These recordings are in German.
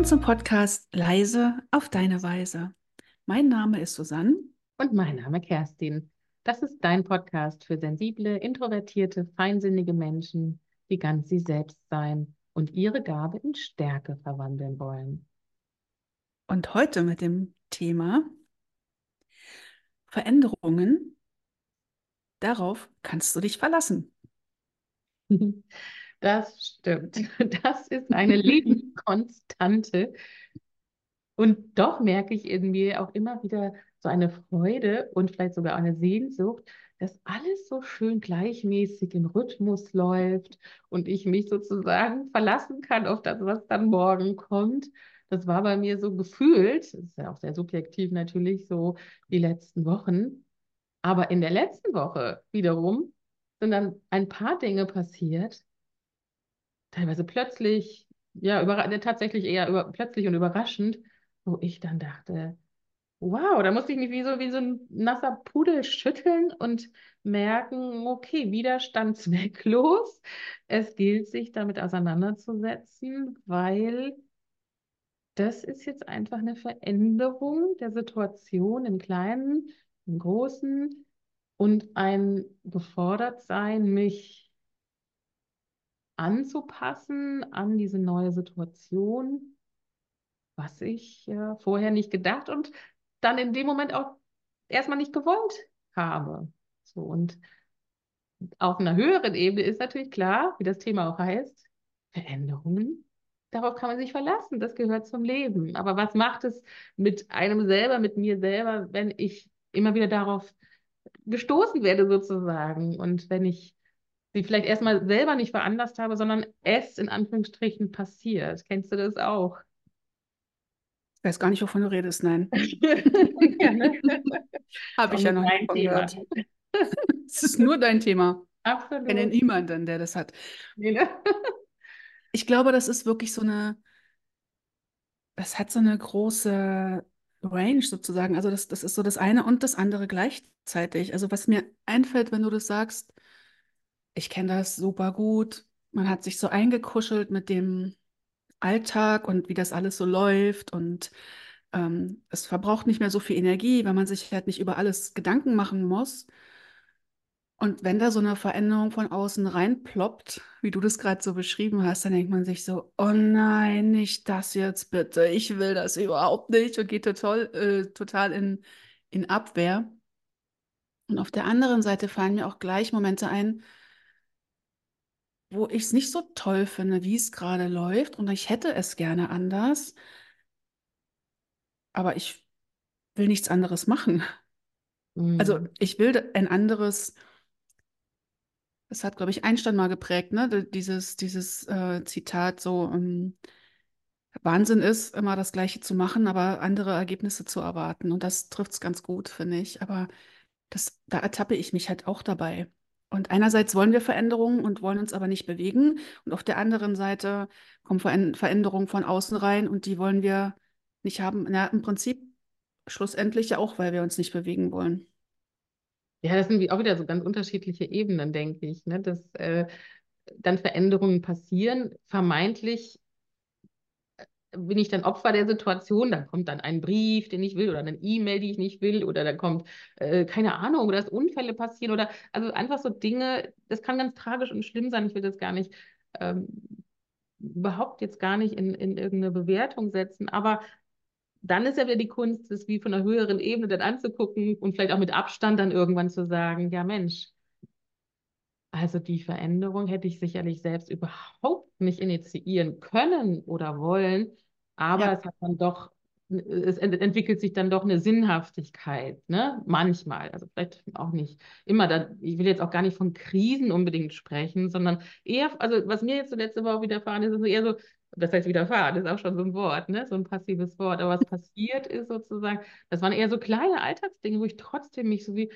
Willkommen zum Podcast Leise auf deine Weise. Mein Name ist Susanne. Und mein Name Kerstin. Das ist dein Podcast für sensible, introvertierte, feinsinnige Menschen, die ganz sie selbst sein und ihre Gabe in Stärke verwandeln wollen. Und heute mit dem Thema Veränderungen. Darauf kannst du dich verlassen. Das stimmt. Das ist eine Lebenskonstante. Und doch merke ich in mir auch immer wieder so eine Freude und vielleicht sogar eine Sehnsucht, dass alles so schön gleichmäßig im Rhythmus läuft und ich mich sozusagen verlassen kann auf das, was dann morgen kommt. Das war bei mir so gefühlt, das ist ja auch sehr subjektiv natürlich, so die letzten Wochen. Aber in der letzten Woche wiederum sind dann ein paar Dinge passiert, teilweise plötzlich, ja, über, ne, tatsächlich eher über, plötzlich und überraschend, wo ich dann dachte, wow, da musste ich mich wie so, wie so ein nasser Pudel schütteln und merken, okay, Widerstand zwecklos. Es gilt, sich damit auseinanderzusetzen, weil das ist jetzt einfach eine Veränderung der Situation im Kleinen, im Großen und ein Gefordertsein, mich anzupassen an diese neue Situation, was ich äh, vorher nicht gedacht und dann in dem Moment auch erstmal nicht gewollt habe. So und auf einer höheren Ebene ist natürlich klar, wie das Thema auch heißt, Veränderungen. Darauf kann man sich verlassen, das gehört zum Leben. Aber was macht es mit einem selber, mit mir selber, wenn ich immer wieder darauf gestoßen werde sozusagen und wenn ich sie vielleicht erstmal selber nicht veranlasst habe, sondern es in Anführungsstrichen passiert. Kennst du das auch? Ich weiß gar nicht, wovon du redest, nein. Habe ich ja noch nicht gehört. Es ist nur dein Thema. Absolut. Ich kenne niemanden, der das hat. Nee, ne? ich glaube, das ist wirklich so eine, das hat so eine große Range sozusagen. Also das, das ist so das eine und das andere gleichzeitig. Also was mir einfällt, wenn du das sagst, ich kenne das super gut. Man hat sich so eingekuschelt mit dem Alltag und wie das alles so läuft und ähm, es verbraucht nicht mehr so viel Energie, weil man sich halt nicht über alles Gedanken machen muss. Und wenn da so eine Veränderung von außen reinploppt, wie du das gerade so beschrieben hast, dann denkt man sich so, oh nein, nicht das jetzt bitte, ich will das überhaupt nicht und geht total, äh, total in, in Abwehr. Und auf der anderen Seite fallen mir auch gleich Momente ein, wo ich es nicht so toll finde, wie es gerade läuft und ich hätte es gerne anders, aber ich will nichts anderes machen. Also mhm. ich will ein anderes, das hat, glaube ich, Einstein mal geprägt, ne? Dieses, dieses äh, Zitat so, um, ähm, Wahnsinn ist, immer das Gleiche zu machen, aber andere Ergebnisse zu erwarten. Und das trifft es ganz gut, finde ich. Aber das, da ertappe ich mich halt auch dabei. Und einerseits wollen wir Veränderungen und wollen uns aber nicht bewegen. Und auf der anderen Seite kommen Veränderungen von außen rein und die wollen wir nicht haben. Na, im Prinzip schlussendlich ja auch, weil wir uns nicht bewegen wollen. Ja, das sind auch wieder so ganz unterschiedliche Ebenen, denke ich, ne? dass äh, dann Veränderungen passieren, vermeintlich bin ich dann Opfer der Situation, dann kommt dann ein Brief, den ich will, oder eine E-Mail, die ich nicht will, oder dann kommt, äh, keine Ahnung, oder dass Unfälle passieren, oder also einfach so Dinge, das kann ganz tragisch und schlimm sein, ich will das gar nicht, ähm, überhaupt jetzt gar nicht in, in irgendeine Bewertung setzen, aber dann ist ja wieder die Kunst, das wie von einer höheren Ebene dann anzugucken und vielleicht auch mit Abstand dann irgendwann zu sagen, ja Mensch, also die Veränderung hätte ich sicherlich selbst überhaupt nicht initiieren können oder wollen, aber ja. es hat dann doch, es entwickelt sich dann doch eine Sinnhaftigkeit, ne? Manchmal, also vielleicht auch nicht immer. Da, ich will jetzt auch gar nicht von Krisen unbedingt sprechen, sondern eher, also was mir jetzt so letzte Woche widerfahren ist, ist eher so das heißt widerfahren, ist auch schon so ein Wort, ne? so ein passives Wort. Aber was passiert ist sozusagen, das waren eher so kleine Alltagsdinge, wo ich trotzdem mich so wie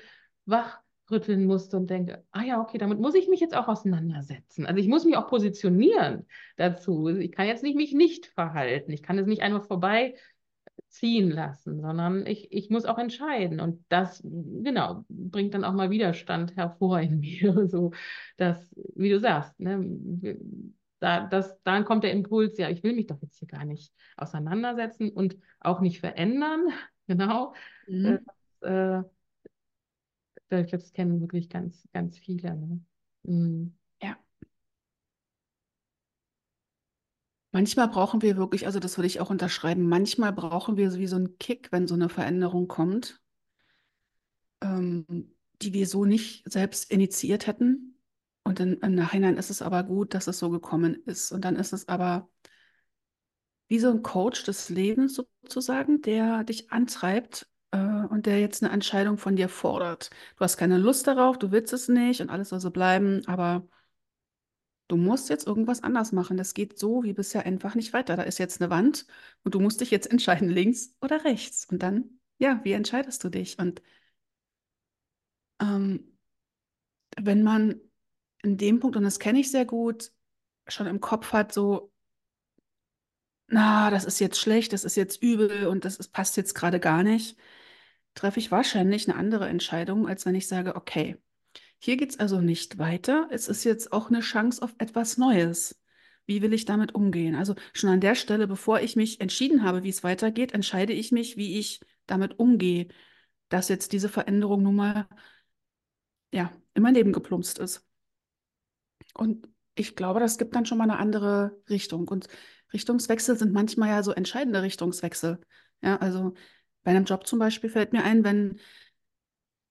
wachrütteln musste und denke, ah ja, okay, damit muss ich mich jetzt auch auseinandersetzen. Also ich muss mich auch positionieren dazu. Ich kann jetzt nicht mich nicht verhalten. Ich kann es nicht einfach vorbei ziehen lassen, sondern ich, ich muss auch entscheiden. Und das, genau, bringt dann auch mal Widerstand hervor in mir. So, dass, wie du sagst, ne, da, das, dann kommt der Impuls, ja, ich will mich doch jetzt hier gar nicht auseinandersetzen und auch nicht verändern. Genau. Mhm. Das, äh, ich glaube, das kennen wirklich ganz, ganz viele. Ne? Mhm. Ja. Manchmal brauchen wir wirklich, also das würde ich auch unterschreiben, manchmal brauchen wir wie so einen Kick, wenn so eine Veränderung kommt, ähm, die wir so nicht selbst initiiert hätten. Und in, im Nachhinein ist es aber gut, dass es so gekommen ist. Und dann ist es aber wie so ein Coach des Lebens sozusagen, der dich antreibt äh, und der jetzt eine Entscheidung von dir fordert. Du hast keine Lust darauf, du willst es nicht und alles soll so bleiben, aber du musst jetzt irgendwas anders machen. Das geht so wie bisher einfach nicht weiter. Da ist jetzt eine Wand und du musst dich jetzt entscheiden, links oder rechts. Und dann, ja, wie entscheidest du dich? Und ähm, wenn man in dem Punkt, und das kenne ich sehr gut, schon im Kopf hat, so, na, das ist jetzt schlecht, das ist jetzt übel und das ist, passt jetzt gerade gar nicht, treffe ich wahrscheinlich eine andere Entscheidung, als wenn ich sage, okay, hier geht es also nicht weiter. Es ist jetzt auch eine Chance auf etwas Neues. Wie will ich damit umgehen? Also schon an der Stelle, bevor ich mich entschieden habe, wie es weitergeht, entscheide ich mich, wie ich damit umgehe, dass jetzt diese Veränderung nun mal ja, in mein Leben geplumpst ist. Und ich glaube, das gibt dann schon mal eine andere Richtung. Und Richtungswechsel sind manchmal ja so entscheidende Richtungswechsel. Ja, also bei einem Job zum Beispiel fällt mir ein, wenn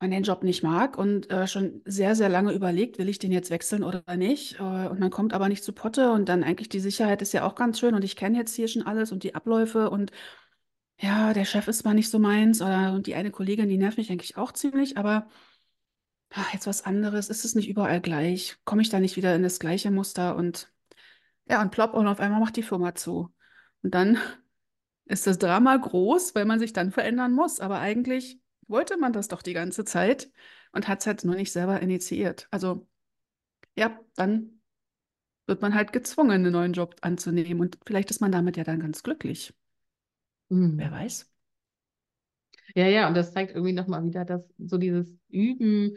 man den Job nicht mag und äh, schon sehr, sehr lange überlegt, will ich den jetzt wechseln oder nicht? Äh, und man kommt aber nicht zu Potte und dann eigentlich die Sicherheit ist ja auch ganz schön und ich kenne jetzt hier schon alles und die Abläufe und ja, der Chef ist zwar nicht so meins oder und die eine Kollegin, die nervt mich eigentlich auch ziemlich, aber ach, jetzt was anderes, ist es nicht überall gleich? Komme ich da nicht wieder in das gleiche Muster und ja, und plopp und auf einmal macht die Firma zu. Und dann ist das Drama groß, weil man sich dann verändern muss. Aber eigentlich wollte man das doch die ganze Zeit und hat es halt nur nicht selber initiiert. Also ja, dann wird man halt gezwungen, einen neuen Job anzunehmen. Und vielleicht ist man damit ja dann ganz glücklich. Mhm. Wer weiß. Ja, ja, und das zeigt irgendwie nochmal wieder, dass so dieses Üben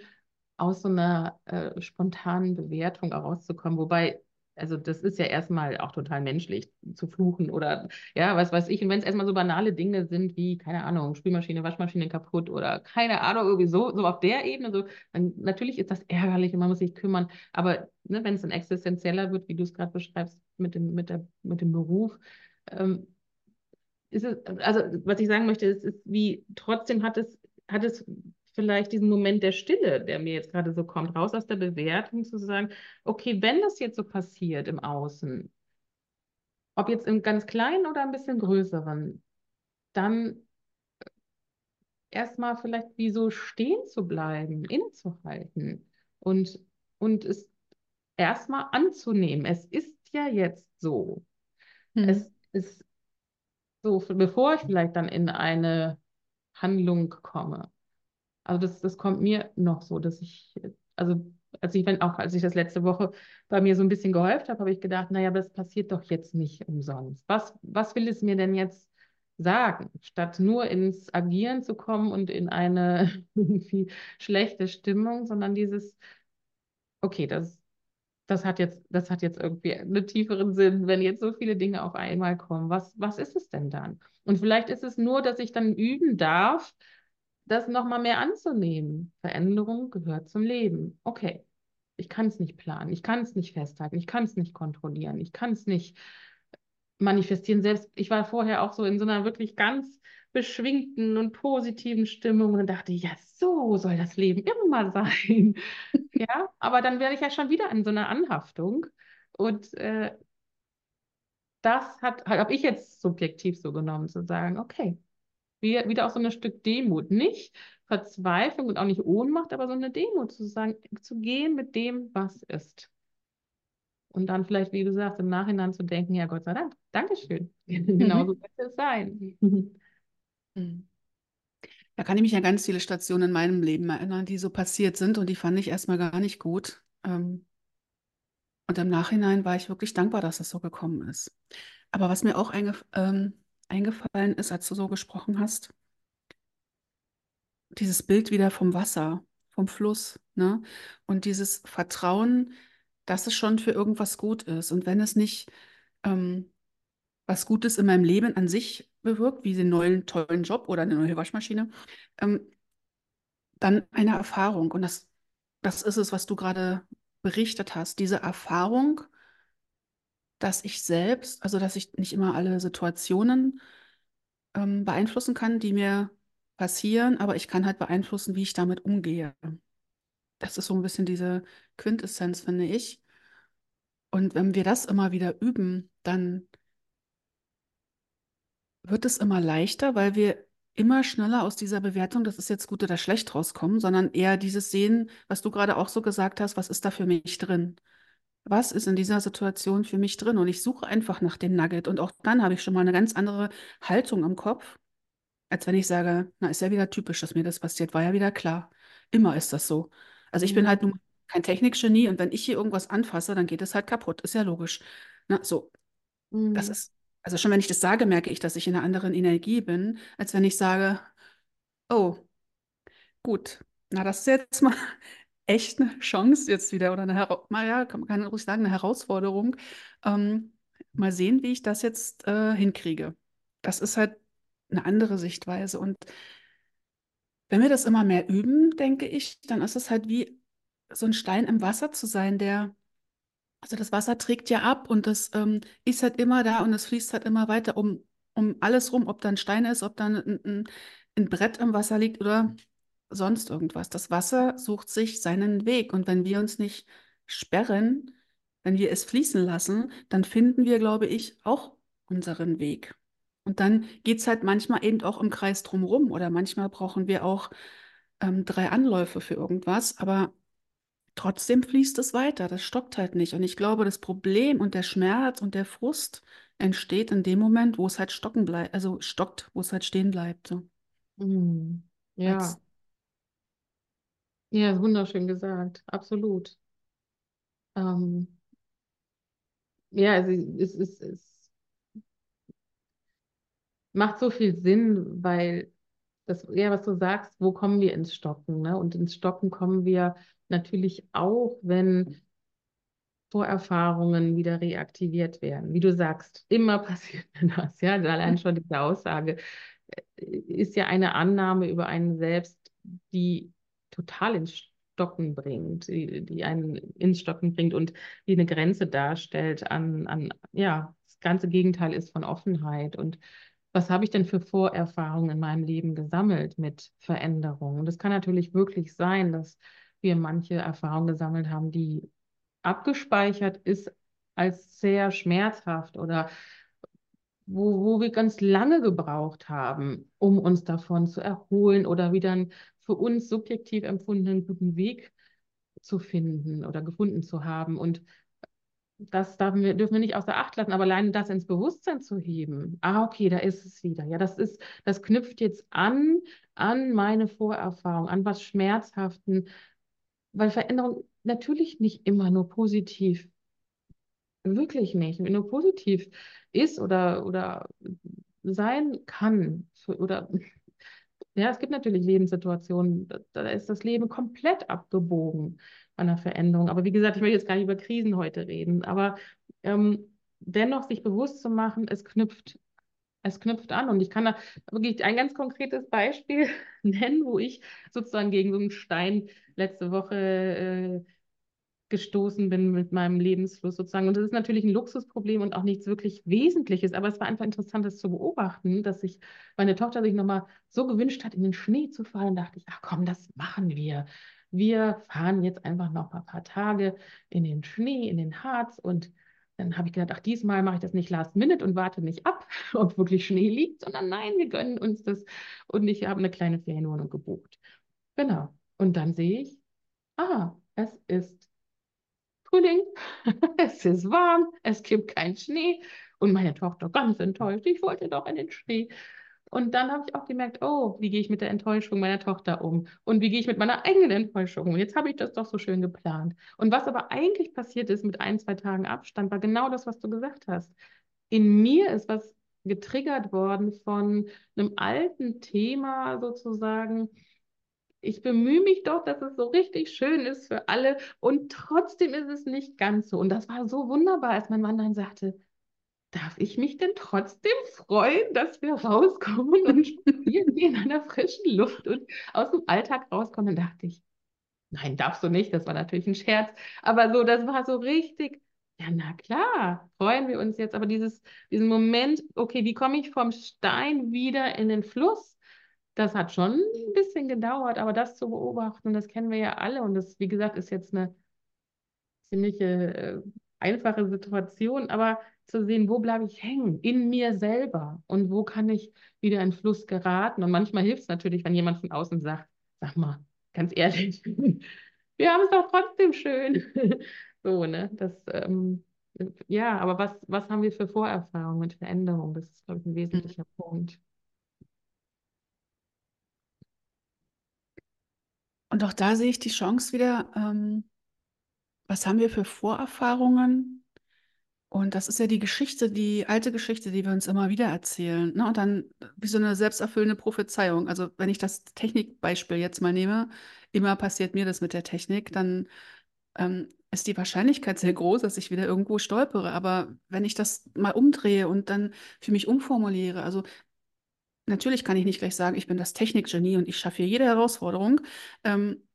aus so einer äh, spontanen Bewertung herauszukommen. Wobei, also das ist ja erstmal auch total menschlich zu fluchen oder ja, was weiß ich. Und wenn es erstmal so banale Dinge sind wie, keine Ahnung, Spülmaschine, Waschmaschine kaputt oder keine Ahnung, irgendwie so, so auf der Ebene, so, dann natürlich ist das ärgerlich und man muss sich kümmern. Aber ne, wenn es dann existenzieller wird, wie du es gerade beschreibst, mit dem, mit, der, mit dem Beruf, ähm, ist es, also was ich sagen möchte, ist, ist wie trotzdem hat es, hat es vielleicht diesen Moment der Stille, der mir jetzt gerade so kommt, raus aus der Bewertung zu sagen, okay, wenn das jetzt so passiert im Außen, ob jetzt im ganz kleinen oder ein bisschen größeren, dann erstmal vielleicht wie so stehen zu bleiben, innezuhalten und, und es erstmal anzunehmen. Es ist ja jetzt so. Hm. Es ist so, bevor ich vielleicht dann in eine Handlung komme. Also das, das kommt mir noch so, dass ich, also als ich, wenn auch als ich das letzte Woche bei mir so ein bisschen gehäuft habe, habe ich gedacht, naja, das passiert doch jetzt nicht umsonst. Was, was will es mir denn jetzt sagen, statt nur ins Agieren zu kommen und in eine irgendwie schlechte Stimmung, sondern dieses, okay, das, das hat jetzt, das hat jetzt irgendwie einen tieferen Sinn, wenn jetzt so viele Dinge auf einmal kommen. Was, was ist es denn dann? Und vielleicht ist es nur, dass ich dann üben darf, das nochmal mehr anzunehmen. Veränderung gehört zum Leben. Okay, ich kann es nicht planen, ich kann es nicht festhalten, ich kann es nicht kontrollieren, ich kann es nicht manifestieren. Selbst ich war vorher auch so in so einer wirklich ganz beschwingten und positiven Stimmung und dachte, ja, so soll das Leben immer sein. ja, aber dann werde ich ja schon wieder in so einer Anhaftung. Und äh, das hat, habe ich jetzt subjektiv so genommen, zu sagen, okay, wieder auch so ein Stück Demut. Nicht Verzweiflung und auch nicht Ohnmacht, aber so eine Demut zu sagen, zu gehen mit dem, was ist. Und dann vielleicht, wie du sagst, im Nachhinein zu denken, ja Gott sei Dank, Dankeschön. genau so wird es sein. Mhm. Da kann ich mich an ganz viele Stationen in meinem Leben erinnern, die so passiert sind und die fand ich erstmal gar nicht gut. Ähm, und im Nachhinein war ich wirklich dankbar, dass es so gekommen ist. Aber was mir auch eingef ähm, eingefallen ist, als du so gesprochen hast, dieses Bild wieder vom Wasser, vom Fluss, ne? Und dieses Vertrauen, dass es schon für irgendwas gut ist. Und wenn es nicht ähm, was Gutes in meinem Leben an sich bewirkt, wie den neuen tollen Job oder eine neue Waschmaschine, ähm, dann eine Erfahrung. Und das, das ist es, was du gerade berichtet hast. Diese Erfahrung, dass ich selbst, also dass ich nicht immer alle Situationen ähm, beeinflussen kann, die mir passieren, aber ich kann halt beeinflussen, wie ich damit umgehe. Das ist so ein bisschen diese Quintessenz, finde ich. Und wenn wir das immer wieder üben, dann wird es immer leichter, weil wir immer schneller aus dieser Bewertung, das ist jetzt gut oder schlecht rauskommen, sondern eher dieses Sehen, was du gerade auch so gesagt hast, was ist da für mich drin? Was ist in dieser Situation für mich drin? Und ich suche einfach nach dem Nugget. Und auch dann habe ich schon mal eine ganz andere Haltung im Kopf, als wenn ich sage, na, ist ja wieder typisch, dass mir das passiert, war ja wieder klar. Immer ist das so. Also ich bin mhm. halt nun kein Technikgenie und wenn ich hier irgendwas anfasse, dann geht es halt kaputt. Ist ja logisch. Na, so. Mhm. Das ist also schon wenn ich das sage, merke ich, dass ich in einer anderen Energie bin, als wenn ich sage, oh, gut, na, das ist jetzt mal echt eine Chance jetzt wieder oder eine, Hera ja, kann man ruhig sagen, eine Herausforderung. Ähm, mal sehen, wie ich das jetzt äh, hinkriege. Das ist halt eine andere Sichtweise. Und wenn wir das immer mehr üben, denke ich, dann ist es halt wie so ein Stein im Wasser zu sein, der also das Wasser trägt ja ab und das ähm, ist halt immer da und es fließt halt immer weiter um, um alles rum, ob da ein Stein ist, ob da ein, ein, ein Brett im Wasser liegt oder sonst irgendwas. Das Wasser sucht sich seinen Weg und wenn wir uns nicht sperren, wenn wir es fließen lassen, dann finden wir, glaube ich, auch unseren Weg. Und dann geht es halt manchmal eben auch im Kreis drumherum oder manchmal brauchen wir auch ähm, drei Anläufe für irgendwas, aber trotzdem fließt es weiter. Das stockt halt nicht. Und ich glaube, das Problem und der Schmerz und der Frust entsteht in dem Moment, wo es halt stocken bleibt, also stockt, wo es halt stehen bleibt. So. Mm, ja. Als, ja, wunderschön gesagt. Absolut. Ähm, ja, also es, es, es macht so viel Sinn, weil das, ja, was du sagst, wo kommen wir ins Stocken? Ne? Und ins Stocken kommen wir natürlich auch, wenn Vorerfahrungen wieder reaktiviert werden. Wie du sagst, immer passiert das. Ja, allein schon diese Aussage äh, ist ja eine Annahme über einen selbst, die total ins Stocken bringt, die, die einen ins Stocken bringt und die eine Grenze darstellt an, an, ja, das ganze Gegenteil ist von Offenheit und was habe ich denn für Vorerfahrungen in meinem Leben gesammelt mit Veränderungen? Das kann natürlich wirklich sein, dass wir manche Erfahrungen gesammelt haben, die abgespeichert ist als sehr schmerzhaft oder wo, wo wir ganz lange gebraucht haben, um uns davon zu erholen oder wieder einen für uns subjektiv empfundenen guten Weg zu finden oder gefunden zu haben. Und das dürfen wir, dürfen wir nicht außer Acht lassen, aber allein das ins Bewusstsein zu heben. Ah, okay, da ist es wieder. Ja, das ist, das knüpft jetzt an, an meine Vorerfahrung, an was Schmerzhaften, weil Veränderung natürlich nicht immer nur positiv, wirklich nicht, nur positiv ist oder, oder sein kann. Oder ja, es gibt natürlich Lebenssituationen, da, ist das Leben komplett abgebogen an der Veränderung. Aber wie gesagt, ich will jetzt gar nicht über Krisen heute reden, aber ähm, dennoch sich bewusst zu machen, es knüpft es knüpft an und ich kann da wirklich ein ganz konkretes Beispiel nennen, wo ich sozusagen gegen so einen Stein letzte Woche äh, gestoßen bin mit meinem Lebensfluss sozusagen. Und das ist natürlich ein Luxusproblem und auch nichts wirklich Wesentliches, aber es war einfach interessant, das zu beobachten, dass sich meine Tochter sich nochmal so gewünscht hat, in den Schnee zu fahren. Da dachte ich, ach komm, das machen wir. Wir fahren jetzt einfach noch ein paar Tage in den Schnee, in den Harz und dann habe ich gedacht, ach, diesmal mache ich das nicht last minute und warte nicht ab, ob wirklich Schnee liegt, sondern nein, wir gönnen uns das. Und ich habe eine kleine Ferienwohnung gebucht. Genau. Und dann sehe ich, ah, es ist Frühling, es ist warm, es gibt keinen Schnee. Und meine Tochter ganz enttäuscht, ich wollte doch in den Schnee. Und dann habe ich auch gemerkt, oh, wie gehe ich mit der Enttäuschung meiner Tochter um? Und wie gehe ich mit meiner eigenen Enttäuschung um? Jetzt habe ich das doch so schön geplant. Und was aber eigentlich passiert ist mit ein, zwei Tagen Abstand, war genau das, was du gesagt hast. In mir ist was getriggert worden von einem alten Thema sozusagen. Ich bemühe mich doch, dass es so richtig schön ist für alle und trotzdem ist es nicht ganz so. Und das war so wunderbar, als mein Mann dann sagte, darf ich mich denn trotzdem freuen, dass wir rauskommen und spazieren gehen in einer frischen Luft und aus dem Alltag rauskommen? Dann dachte ich, nein, darfst du nicht, das war natürlich ein Scherz, aber so, das war so richtig, ja, na klar, freuen wir uns jetzt, aber dieses, diesen Moment, okay, wie komme ich vom Stein wieder in den Fluss? Das hat schon ein bisschen gedauert, aber das zu beobachten, das kennen wir ja alle und das, wie gesagt, ist jetzt eine ziemliche äh, einfache Situation, aber zu sehen, wo bleibe ich hängen in mir selber und wo kann ich wieder in Fluss geraten. Und manchmal hilft es natürlich, wenn jemand von außen sagt, sag mal, ganz ehrlich, wir haben es doch trotzdem schön. so, ne? Das, ähm, ja, aber was, was haben wir für Vorerfahrungen mit Veränderung? Das ist, glaube ich, ein wesentlicher mhm. Punkt. Und auch da sehe ich die Chance wieder, ähm, was haben wir für Vorerfahrungen? Und das ist ja die Geschichte, die alte Geschichte, die wir uns immer wieder erzählen. Ne? Und dann wie so eine selbsterfüllende Prophezeiung. Also wenn ich das Technikbeispiel jetzt mal nehme, immer passiert mir das mit der Technik, dann ähm, ist die Wahrscheinlichkeit sehr groß, dass ich wieder irgendwo stolpere. Aber wenn ich das mal umdrehe und dann für mich umformuliere, also natürlich kann ich nicht gleich sagen, ich bin das Technikgenie und ich schaffe hier jede Herausforderung, ähm,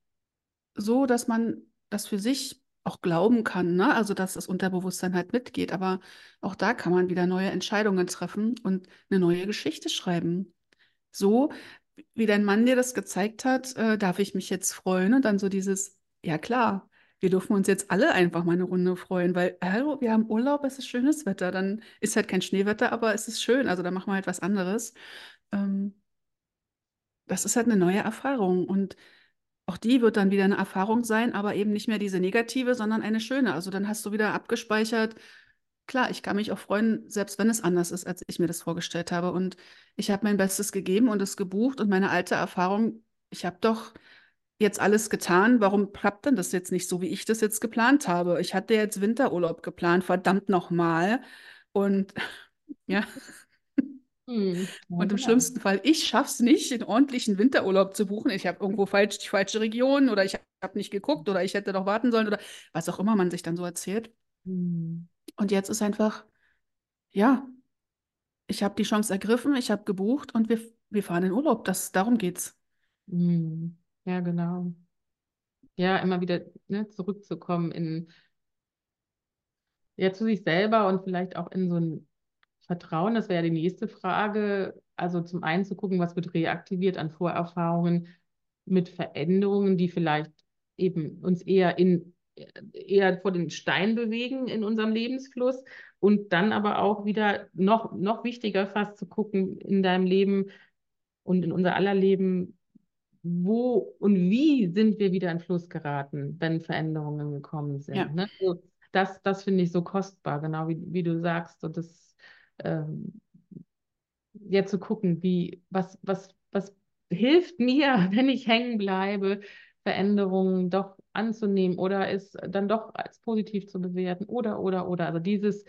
so dass man das für sich auch glauben kann, ne? Also dass das Unterbewusstsein halt mitgeht. Aber auch da kann man wieder neue Entscheidungen treffen und eine neue Geschichte schreiben. So wie dein Mann dir das gezeigt hat, äh, darf ich mich jetzt freuen und dann so dieses, ja klar, wir dürfen uns jetzt alle einfach mal eine Runde freuen, weil, hallo, wir haben Urlaub, es ist schönes Wetter, dann ist halt kein Schneewetter, aber es ist schön, also da machen wir halt was anderes. Ähm, das ist halt eine neue Erfahrung und auch die wird dann wieder eine Erfahrung sein, aber eben nicht mehr diese negative, sondern eine schöne. Also dann hast du wieder abgespeichert, klar, ich kann mich auch freuen, selbst wenn es anders ist, als ich mir das vorgestellt habe. Und ich habe mein Bestes gegeben und es gebucht und meine alte Erfahrung, ich habe doch jetzt alles getan. Warum klappt denn das jetzt nicht so, wie ich das jetzt geplant habe? Ich hatte jetzt Winterurlaub geplant, verdammt nochmal. Und ja. Hm, und im schlimmsten Fall, ich schaffe es nicht, einen ordentlichen Winterurlaub zu buchen. Ich habe irgendwo falsch die falsche Region oder ich habe nicht geguckt oder ich hätte doch warten sollen oder was auch immer man sich dann so erzählt. Hm. Und jetzt ist einfach, ja, ich habe die Chance ergriffen, ich habe gebucht und wir, wir fahren in Urlaub. Das, darum geht's. Hm. Ja, genau. Ja, immer wieder ne, zurückzukommen in ja, zu sich selber und vielleicht auch in so ein Vertrauen, das wäre ja die nächste Frage. Also zum einen zu gucken, was wird reaktiviert an Vorerfahrungen mit Veränderungen, die vielleicht eben uns eher in eher vor den Stein bewegen in unserem Lebensfluss und dann aber auch wieder noch, noch wichtiger fast zu gucken in deinem Leben und in unser aller Leben, wo und wie sind wir wieder in Fluss geraten, wenn Veränderungen gekommen sind. Ja. Ne? Also das, das finde ich so kostbar, genau wie, wie du sagst. Und das ähm, ja zu gucken, wie, was, was, was hilft mir, wenn ich hängen bleibe, Veränderungen doch anzunehmen oder es dann doch als positiv zu bewerten oder, oder, oder. Also dieses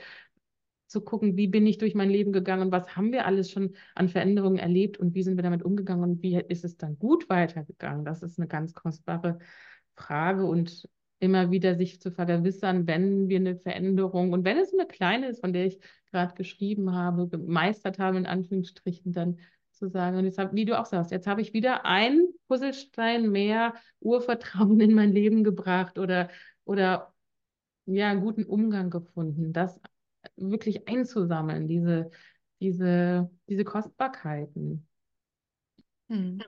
zu gucken, wie bin ich durch mein Leben gegangen was haben wir alles schon an Veränderungen erlebt und wie sind wir damit umgegangen und wie ist es dann gut weitergegangen? Das ist eine ganz kostbare Frage und immer wieder sich zu vergewissern, wenn wir eine Veränderung und wenn es eine kleine ist, von der ich gerade geschrieben habe, gemeistert habe, in Anführungsstrichen, dann zu sagen, und jetzt hab, wie du auch sagst, jetzt habe ich wieder einen Puzzlestein mehr Urvertrauen in mein Leben gebracht oder, oder ja, einen guten Umgang gefunden, das wirklich einzusammeln, diese, diese, diese Kostbarkeiten. Hm.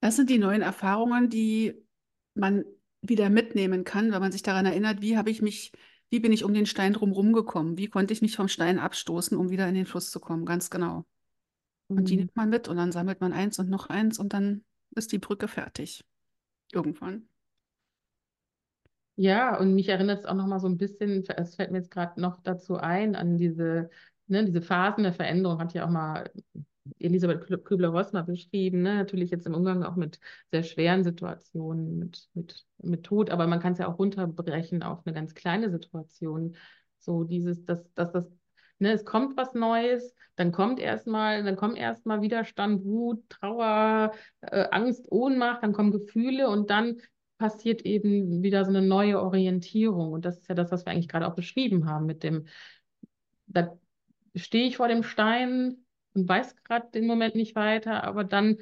Das sind die neuen Erfahrungen, die man wieder mitnehmen kann, wenn man sich daran erinnert, wie habe ich mich, wie bin ich um den Stein drumherum gekommen, wie konnte ich mich vom Stein abstoßen, um wieder in den Fluss zu kommen, ganz genau. Und mhm. die nimmt man mit und dann sammelt man eins und noch eins und dann ist die Brücke fertig. Irgendwann. Ja, und mich erinnert es auch noch mal so ein bisschen, es fällt mir jetzt gerade noch dazu ein, an diese, ne, diese Phasen der Veränderung, hat ja auch mal Elisabeth Kübler-Ross mal beschrieben, ne? natürlich jetzt im Umgang auch mit sehr schweren Situationen, mit, mit, mit Tod, aber man kann es ja auch runterbrechen auf eine ganz kleine Situation. So dieses, dass, dass das, ne, es kommt was Neues, dann kommt erstmal, dann kommt erstmal Widerstand, Wut, Trauer, äh, Angst, Ohnmacht, dann kommen Gefühle und dann passiert eben wieder so eine neue Orientierung. Und das ist ja das, was wir eigentlich gerade auch beschrieben haben mit dem, da stehe ich vor dem Stein und weiß gerade den Moment nicht weiter, aber dann,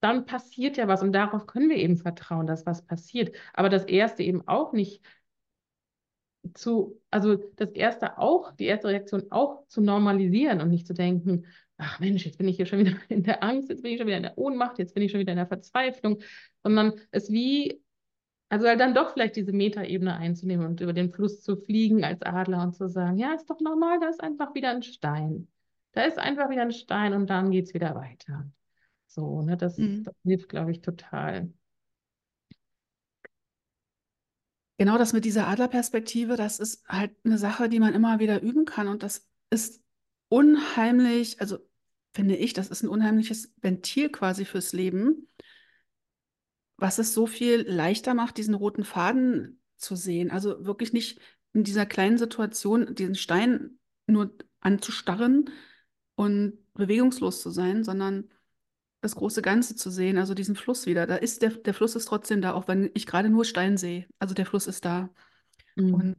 dann passiert ja was und darauf können wir eben vertrauen, dass was passiert. Aber das erste eben auch nicht zu, also das erste auch, die erste Reaktion auch zu normalisieren und nicht zu denken, ach Mensch, jetzt bin ich hier schon wieder in der Angst, jetzt bin ich schon wieder in der Ohnmacht, jetzt bin ich schon wieder in der Verzweiflung, sondern es wie also halt dann doch vielleicht diese Metaebene einzunehmen und über den Fluss zu fliegen als Adler und zu sagen, ja, ist doch normal, da ist einfach wieder ein Stein. Da ist einfach wieder ein Stein und dann geht es wieder weiter. So, ne, das, mhm. das hilft, glaube ich, total. Genau das mit dieser Adlerperspektive, das ist halt eine Sache, die man immer wieder üben kann. Und das ist unheimlich, also finde ich, das ist ein unheimliches Ventil quasi fürs Leben was es so viel leichter macht, diesen roten Faden zu sehen. Also wirklich nicht in dieser kleinen Situation diesen Stein nur anzustarren und bewegungslos zu sein, sondern das große Ganze zu sehen, also diesen Fluss wieder. Da ist der, der Fluss ist trotzdem da, auch wenn ich gerade nur Stein sehe. Also der Fluss ist da. Mhm. Und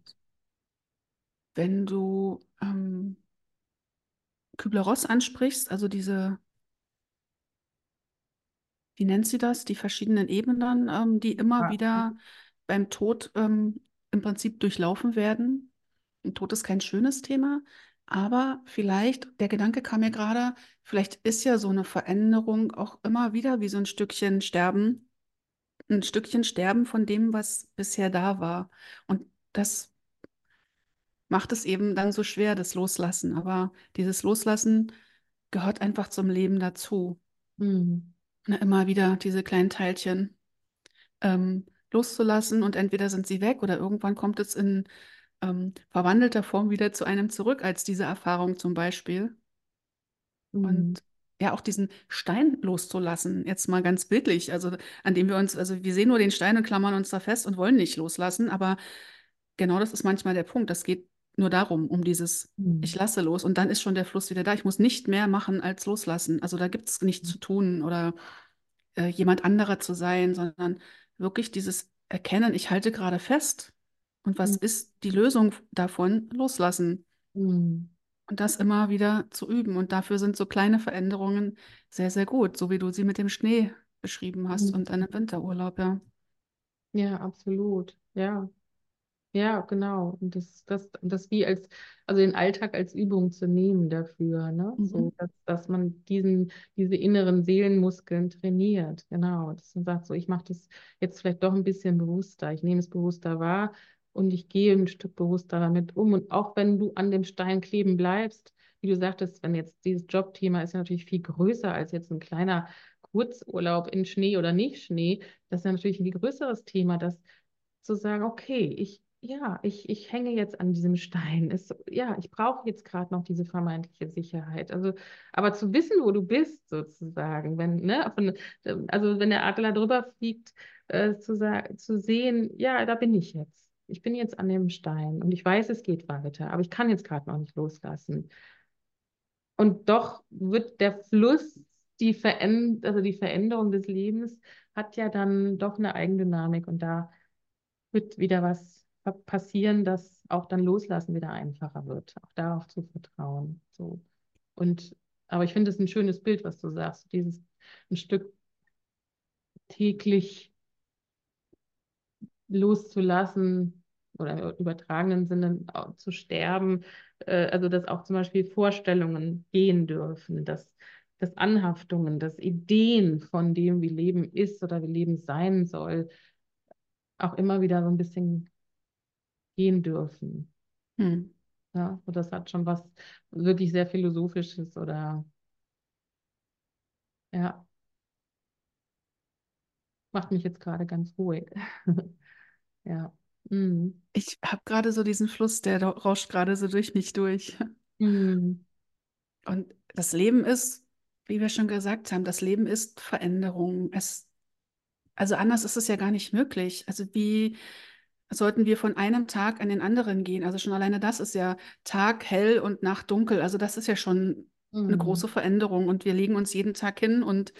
wenn du ähm, Kübler-Ross ansprichst, also diese wie nennt sie das, die verschiedenen Ebenen, ähm, die immer ja. wieder beim Tod ähm, im Prinzip durchlaufen werden. Ein Tod ist kein schönes Thema, aber vielleicht, der Gedanke kam mir gerade, vielleicht ist ja so eine Veränderung auch immer wieder wie so ein Stückchen Sterben, ein Stückchen Sterben von dem, was bisher da war. Und das macht es eben dann so schwer, das Loslassen. Aber dieses Loslassen gehört einfach zum Leben dazu. Mhm ne, immer wieder diese kleinen Teilchen ähm, loszulassen und entweder sind sie weg oder irgendwann kommt es in ähm, verwandelter Form wieder zu einem zurück, als diese Erfahrung zum Beispiel. Mhm. Und ja, auch diesen Stein loszulassen, jetzt mal ganz bildlich, also an dem wir uns, also wir sehen nur den Stein und klammern uns da fest und wollen nicht loslassen, aber genau das ist manchmal der Punkt. Das geht nur darum, um dieses, mhm. ich lasse los und dann ist schon der Fluss wieder da. Ich muss nicht mehr machen als loslassen. Also da gibt es nichts mhm. zu tun oder äh, jemand anderer zu sein, sondern wirklich dieses Erkennen, ich halte gerade fest. Und was mhm. ist die Lösung davon? Loslassen. Mhm. Und das immer wieder zu üben. Und dafür sind so kleine Veränderungen sehr, sehr gut, so wie du sie mit dem Schnee beschrieben hast mhm. und deinem Winterurlaub, ja. Ja, absolut. Ja. Ja, genau. Und das, das, das wie als, also den Alltag als Übung zu nehmen dafür, ne? Mhm. So, dass, dass man diesen, diese inneren Seelenmuskeln trainiert. Genau. Dass man sagt, so, ich mache das jetzt vielleicht doch ein bisschen bewusster. Ich nehme es bewusster wahr und ich gehe ein Stück bewusster damit um. Und auch wenn du an dem Stein kleben bleibst, wie du sagtest, wenn jetzt dieses Jobthema ist ja natürlich viel größer als jetzt ein kleiner Kurzurlaub in Schnee oder nicht Schnee, das ist ja natürlich ein viel größeres Thema, das zu sagen, okay, ich ja, ich, ich hänge jetzt an diesem Stein. Es, ja, ich brauche jetzt gerade noch diese vermeintliche Sicherheit. Also, aber zu wissen, wo du bist, sozusagen, wenn, ne, von, also wenn der Adler drüber fliegt, äh, zu, zu sehen, ja, da bin ich jetzt. Ich bin jetzt an dem Stein und ich weiß, es geht weiter, aber ich kann jetzt gerade noch nicht loslassen. Und doch wird der Fluss, die, Veränd also die Veränderung des Lebens, hat ja dann doch eine Eigendynamik und da wird wieder was passieren, dass auch dann Loslassen wieder einfacher wird, auch darauf zu vertrauen. So. Und, aber ich finde es ein schönes Bild, was du sagst, dieses ein Stück täglich loszulassen oder im übertragenen Sinne zu sterben, äh, also dass auch zum Beispiel Vorstellungen gehen dürfen, dass, dass Anhaftungen, dass Ideen von dem, wie Leben ist oder wie Leben sein soll, auch immer wieder so ein bisschen gehen dürfen. Hm. Ja, und das hat schon was wirklich sehr Philosophisches oder ja, macht mich jetzt gerade ganz ruhig. ja. Mhm. Ich habe gerade so diesen Fluss, der rauscht gerade so durch mich durch. Mhm. Und das Leben ist, wie wir schon gesagt haben, das Leben ist Veränderung. Es, also anders ist es ja gar nicht möglich. Also wie sollten wir von einem Tag an den anderen gehen? Also schon alleine das ist ja Tag hell und Nacht dunkel. Also das ist ja schon mhm. eine große Veränderung. Und wir legen uns jeden Tag hin und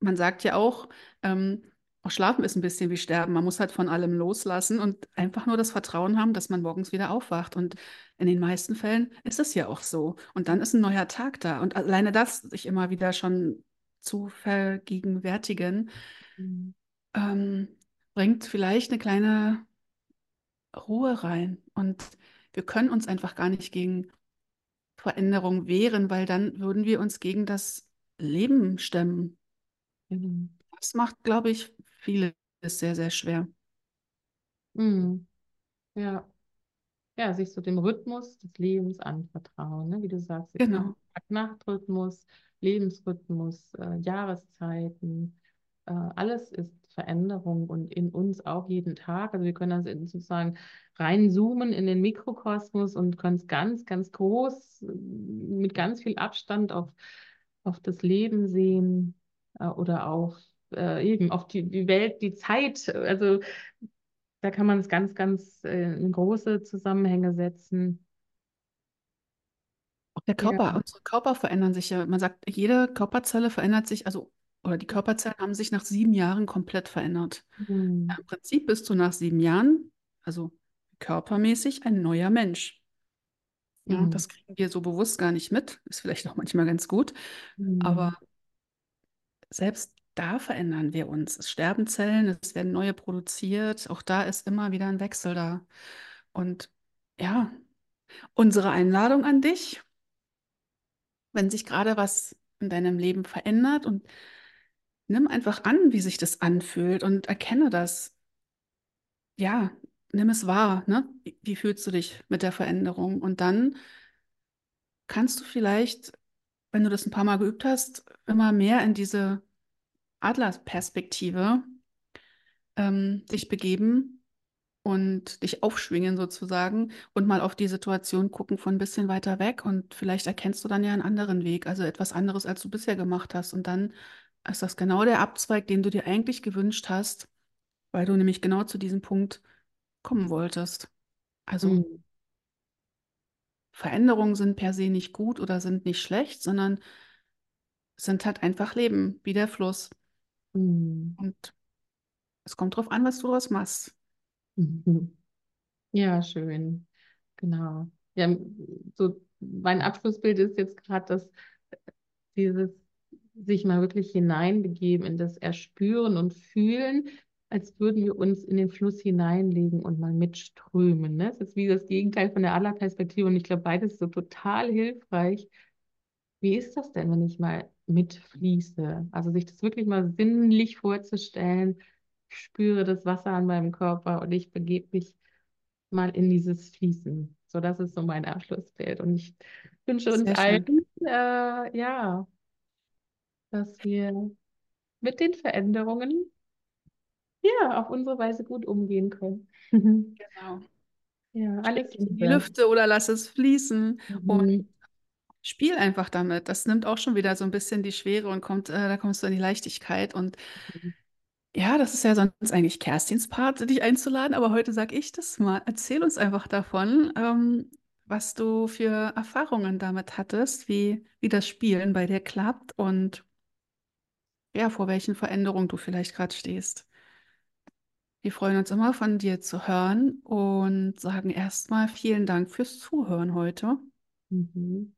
man sagt ja auch, ähm, auch Schlafen ist ein bisschen wie Sterben. Man muss halt von allem loslassen und einfach nur das Vertrauen haben, dass man morgens wieder aufwacht. Und in den meisten Fällen ist es ja auch so. Und dann ist ein neuer Tag da. Und alleine das sich immer wieder schon zu vergegenwärtigen, mhm. ähm, bringt vielleicht eine kleine Ruhe rein. Und wir können uns einfach gar nicht gegen Veränderung wehren, weil dann würden wir uns gegen das Leben stemmen. Mhm. Das macht, glaube ich, vieles sehr, sehr schwer. Mhm. Ja. Ja, sich so dem Rhythmus des Lebens anvertrauen, ne? wie du sagst, genau. Tag-Nacht-Rhythmus, Lebensrhythmus, äh, Jahreszeiten, äh, alles ist Veränderung und in uns auch jeden Tag. Also wir können das sozusagen reinzoomen in den Mikrokosmos und können es ganz, ganz groß mit ganz viel Abstand auf, auf das Leben sehen äh, oder auch äh, eben auf die, die Welt, die Zeit. Also da kann man es ganz, ganz äh, in große Zusammenhänge setzen. Auch der Körper, ja. unsere Körper verändern sich ja. Man sagt, jede Körperzelle verändert sich, also oder die Körperzellen haben sich nach sieben Jahren komplett verändert. Mhm. Im Prinzip bist du nach sieben Jahren, also körpermäßig, ein neuer Mensch. Ja, mhm. Das kriegen wir so bewusst gar nicht mit. Ist vielleicht auch manchmal ganz gut. Mhm. Aber selbst da verändern wir uns. Es sterben Zellen, es werden neue produziert. Auch da ist immer wieder ein Wechsel da. Und ja, unsere Einladung an dich, wenn sich gerade was in deinem Leben verändert und nimm einfach an, wie sich das anfühlt und erkenne das. Ja, nimm es wahr. Ne? Wie fühlst du dich mit der Veränderung? Und dann kannst du vielleicht, wenn du das ein paar Mal geübt hast, immer mehr in diese Adlerperspektive ähm, dich begeben und dich aufschwingen sozusagen und mal auf die Situation gucken von ein bisschen weiter weg und vielleicht erkennst du dann ja einen anderen Weg, also etwas anderes, als du bisher gemacht hast und dann ist das genau der Abzweig, den du dir eigentlich gewünscht hast, weil du nämlich genau zu diesem Punkt kommen wolltest. Also mhm. Veränderungen sind per se nicht gut oder sind nicht schlecht, sondern sind halt einfach Leben, wie der Fluss. Mhm. Und es kommt darauf an, was du daraus machst. Mhm. Ja, schön. Genau. Ja, so mein Abschlussbild ist jetzt gerade, dass dieses sich mal wirklich hineinbegeben in das Erspüren und Fühlen, als würden wir uns in den Fluss hineinlegen und mal mitströmen. Ne? Das ist wie das Gegenteil von der Allerperspektive und ich glaube, beides ist so total hilfreich. Wie ist das denn, wenn ich mal mitfließe? Also sich das wirklich mal sinnlich vorzustellen. Ich spüre das Wasser an meinem Körper und ich begebe mich mal in dieses Fließen. So, das ist so mein Abschlussbild. Und ich wünsche uns allen, äh, ja, dass wir mit den Veränderungen ja auf unsere Weise gut umgehen können. Genau. Ja, alles in die Lüfte oder lass es fließen mhm. und spiel einfach damit. Das nimmt auch schon wieder so ein bisschen die Schwere und kommt, äh, da kommst du in die Leichtigkeit und mhm. ja, das ist ja sonst eigentlich Kerstins Part, dich einzuladen, aber heute sage ich das mal. Erzähl uns einfach davon, ähm, was du für Erfahrungen damit hattest, wie, wie das Spielen bei dir klappt und ja, vor welchen Veränderungen du vielleicht gerade stehst. Wir freuen uns immer von dir zu hören und sagen erstmal vielen Dank fürs Zuhören heute. Mhm.